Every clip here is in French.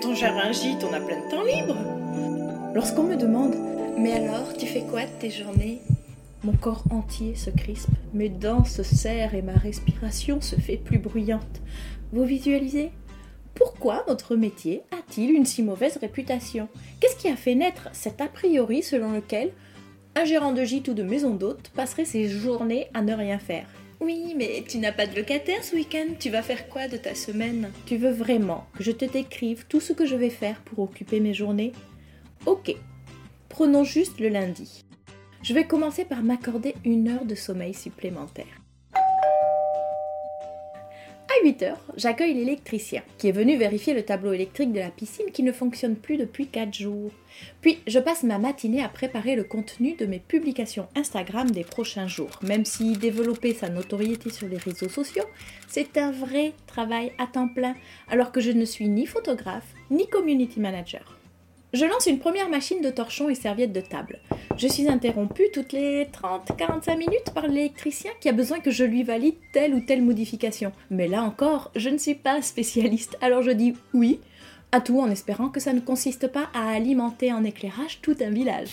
Quand on gère un gîte, on a plein de temps libre. Lorsqu'on me demande Mais alors, tu fais quoi de tes journées? Mon corps entier se crispe, mes dents se serrent et ma respiration se fait plus bruyante. Vous visualisez? Pourquoi notre métier a-t-il une si mauvaise réputation? Qu'est-ce qui a fait naître cet a priori selon lequel un gérant de gîte ou de maison d'hôte passerait ses journées à ne rien faire? Oui, mais tu n'as pas de locataire ce week-end. Tu vas faire quoi de ta semaine? Tu veux vraiment que je te décrive tout ce que je vais faire pour occuper mes journées? Ok, prenons juste le lundi. Je vais commencer par m'accorder une heure de sommeil supplémentaire. À 8 heures, j'accueille l'électricien qui est venu vérifier le tableau électrique de la piscine qui ne fonctionne plus depuis 4 jours. Puis je passe ma matinée à préparer le contenu de mes publications Instagram des prochains jours, même si développer sa notoriété sur les réseaux sociaux, c'est un vrai travail à temps plein, alors que je ne suis ni photographe ni community manager. Je lance une première machine de torchons et serviettes de table. Je suis interrompue toutes les 30-45 minutes par l'électricien qui a besoin que je lui valide telle ou telle modification. Mais là encore, je ne suis pas spécialiste, alors je dis oui à tout en espérant que ça ne consiste pas à alimenter en éclairage tout un village.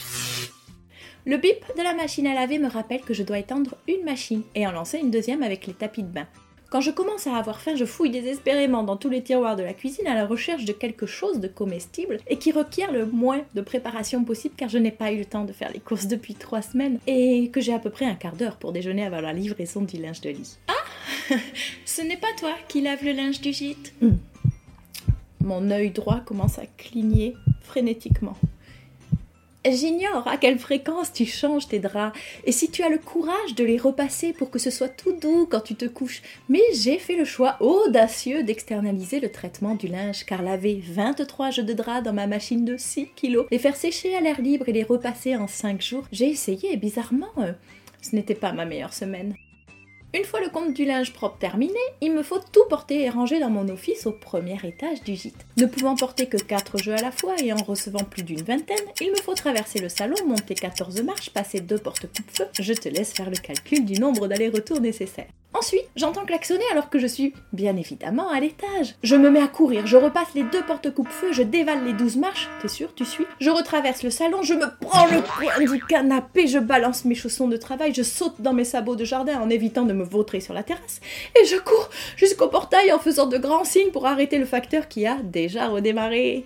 Le bip de la machine à laver me rappelle que je dois étendre une machine et en lancer une deuxième avec les tapis de bain. Quand je commence à avoir faim, je fouille désespérément dans tous les tiroirs de la cuisine à la recherche de quelque chose de comestible et qui requiert le moins de préparation possible car je n'ai pas eu le temps de faire les courses depuis trois semaines et que j'ai à peu près un quart d'heure pour déjeuner avant la livraison du linge de lit. Ah Ce n'est pas toi qui lave le linge du gîte hmm. Mon œil droit commence à cligner frénétiquement. J'ignore à quelle fréquence tu changes tes draps et si tu as le courage de les repasser pour que ce soit tout doux quand tu te couches. Mais j'ai fait le choix audacieux d'externaliser le traitement du linge car laver 23 jeux de draps dans ma machine de 6 kg, les faire sécher à l'air libre et les repasser en 5 jours, j'ai essayé et bizarrement, euh, ce n'était pas ma meilleure semaine. Une fois le compte du linge propre terminé, il me faut tout porter et ranger dans mon office au premier étage du gîte. Ne pouvant porter que 4 jeux à la fois et en recevant plus d'une vingtaine, il me faut traverser le salon, monter 14 marches, passer deux portes coupe-feu. Je te laisse faire le calcul du nombre d'allers-retours nécessaires. Ensuite, j'entends klaxonner alors que je suis bien évidemment à l'étage. Je me mets à courir, je repasse les deux portes coupe-feu, je dévale les douze marches, t'es sûr, tu suis? Je retraverse le salon, je me prends le coin du canapé, je balance mes chaussons de travail, je saute dans mes sabots de jardin en évitant de me vautrer sur la terrasse, et je cours jusqu'au portail en faisant de grands signes pour arrêter le facteur qui a déjà redémarré.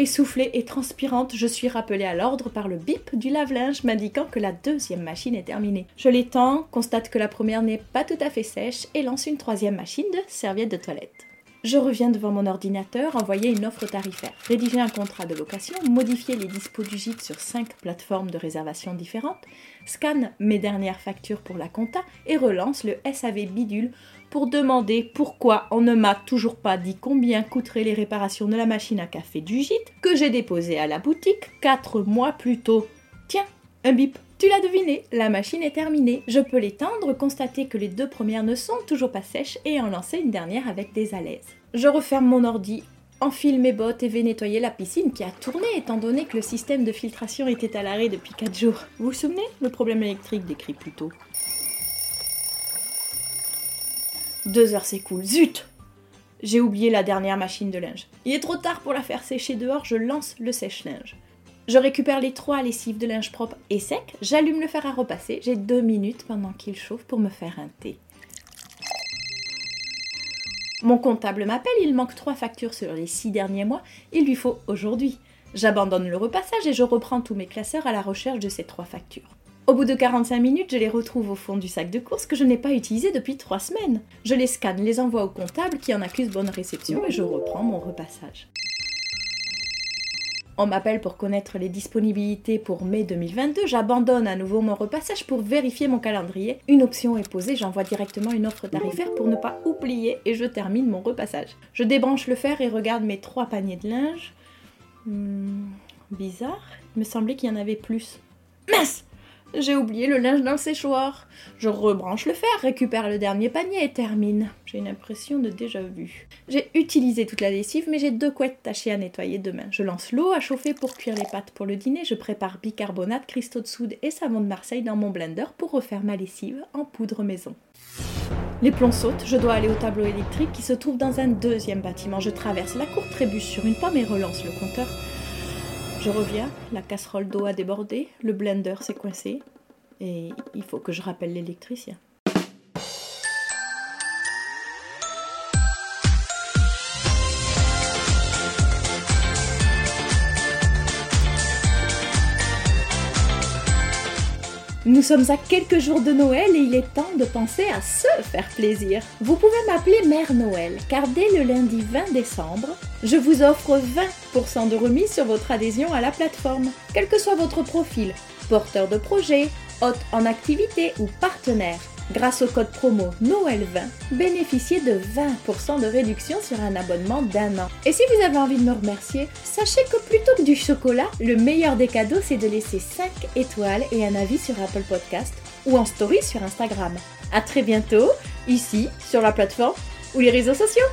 Essoufflée et transpirante, je suis rappelée à l'ordre par le bip du lave-linge m'indiquant que la deuxième machine est terminée. Je l'étends, constate que la première n'est pas tout à fait sèche et lance une troisième machine de serviette de toilette. Je reviens devant mon ordinateur, envoyer une offre tarifaire, rédiger un contrat de location, modifier les dispos du gîte sur cinq plateformes de réservation différentes, scanne mes dernières factures pour la compta et relance le SAV bidule pour demander pourquoi on ne m'a toujours pas dit combien coûteraient les réparations de la machine à café du gîte que j'ai déposée à la boutique quatre mois plus tôt. Tiens, un bip. Tu l'as deviné, la machine est terminée. Je peux l'étendre, constater que les deux premières ne sont toujours pas sèches et en lancer une dernière avec des alaises. Je referme mon ordi, enfile mes bottes et vais nettoyer la piscine qui a tourné étant donné que le système de filtration était à l'arrêt depuis 4 jours. Vous vous souvenez Le problème électrique décrit plus tôt. Deux heures s'écoulent. Zut J'ai oublié la dernière machine de linge. Il est trop tard pour la faire sécher dehors, je lance le sèche-linge. Je récupère les trois lessives de linge propre et sec, j'allume le fer à repasser, j'ai deux minutes pendant qu'il chauffe pour me faire un thé. Mon comptable m'appelle, il manque trois factures sur les six derniers mois, il lui faut aujourd'hui. J'abandonne le repassage et je reprends tous mes classeurs à la recherche de ces trois factures. Au bout de 45 minutes, je les retrouve au fond du sac de course que je n'ai pas utilisé depuis 3 semaines. Je les scanne, les envoie au comptable qui en accuse bonne réception et je reprends mon repassage. On m'appelle pour connaître les disponibilités pour mai 2022. J'abandonne à nouveau mon repassage pour vérifier mon calendrier. Une option est posée, j'envoie directement une offre tarifaire pour ne pas oublier et je termine mon repassage. Je débranche le fer et regarde mes trois paniers de linge. Hmm, bizarre, il me semblait qu'il y en avait plus. Mince j'ai oublié le linge dans le séchoir. Je rebranche le fer, récupère le dernier panier et termine. J'ai une impression de déjà vu. J'ai utilisé toute la lessive, mais j'ai deux couettes tachées à nettoyer demain. Je lance l'eau à chauffer pour cuire les pâtes pour le dîner. Je prépare bicarbonate, cristaux de soude et savon de Marseille dans mon blender pour refaire ma lessive en poudre maison. Les plombs sautent, je dois aller au tableau électrique qui se trouve dans un deuxième bâtiment. Je traverse la cour, trébuche sur une pomme et relance le compteur. Je reviens, la casserole d'eau a débordé, le blender s'est coincé et il faut que je rappelle l'électricien. Nous sommes à quelques jours de Noël et il est temps de penser à se faire plaisir. Vous pouvez m'appeler Mère Noël car dès le lundi 20 décembre, je vous offre 20% de remise sur votre adhésion à la plateforme, quel que soit votre profil, porteur de projet, hôte en activité ou partenaire. Grâce au code promo Noël20, bénéficiez de 20% de réduction sur un abonnement d'un an. Et si vous avez envie de me remercier, sachez que plutôt que du chocolat, le meilleur des cadeaux c'est de laisser 5 étoiles et un avis sur Apple Podcast ou en story sur Instagram. A très bientôt, ici, sur la plateforme ou les réseaux sociaux.